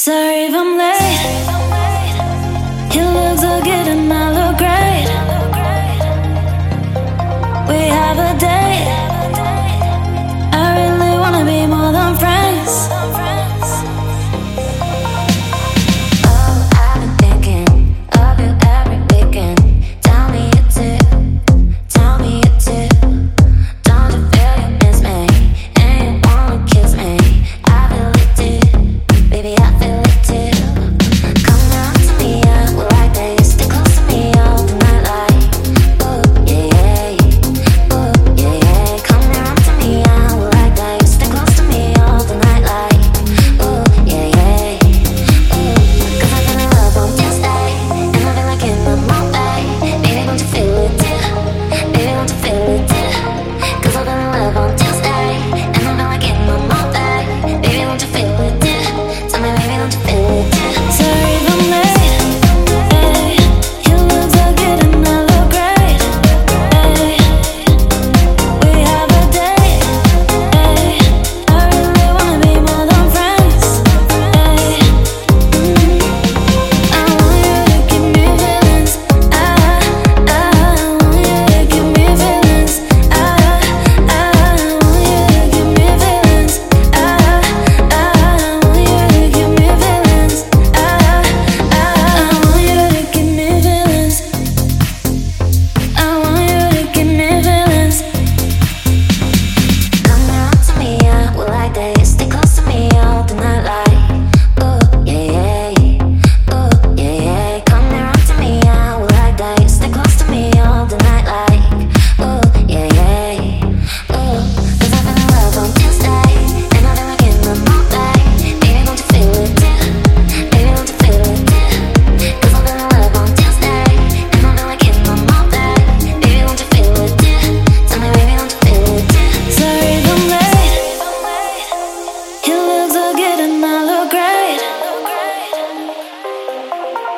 Sorry if I'm late. It looks all good on my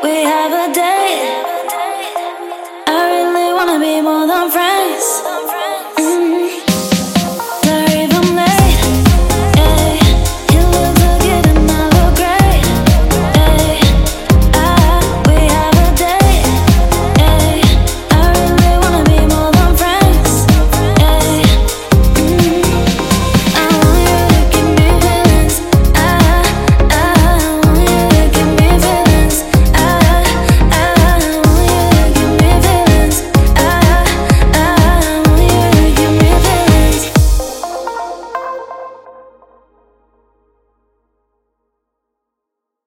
We have a date. I really wanna be more than friends.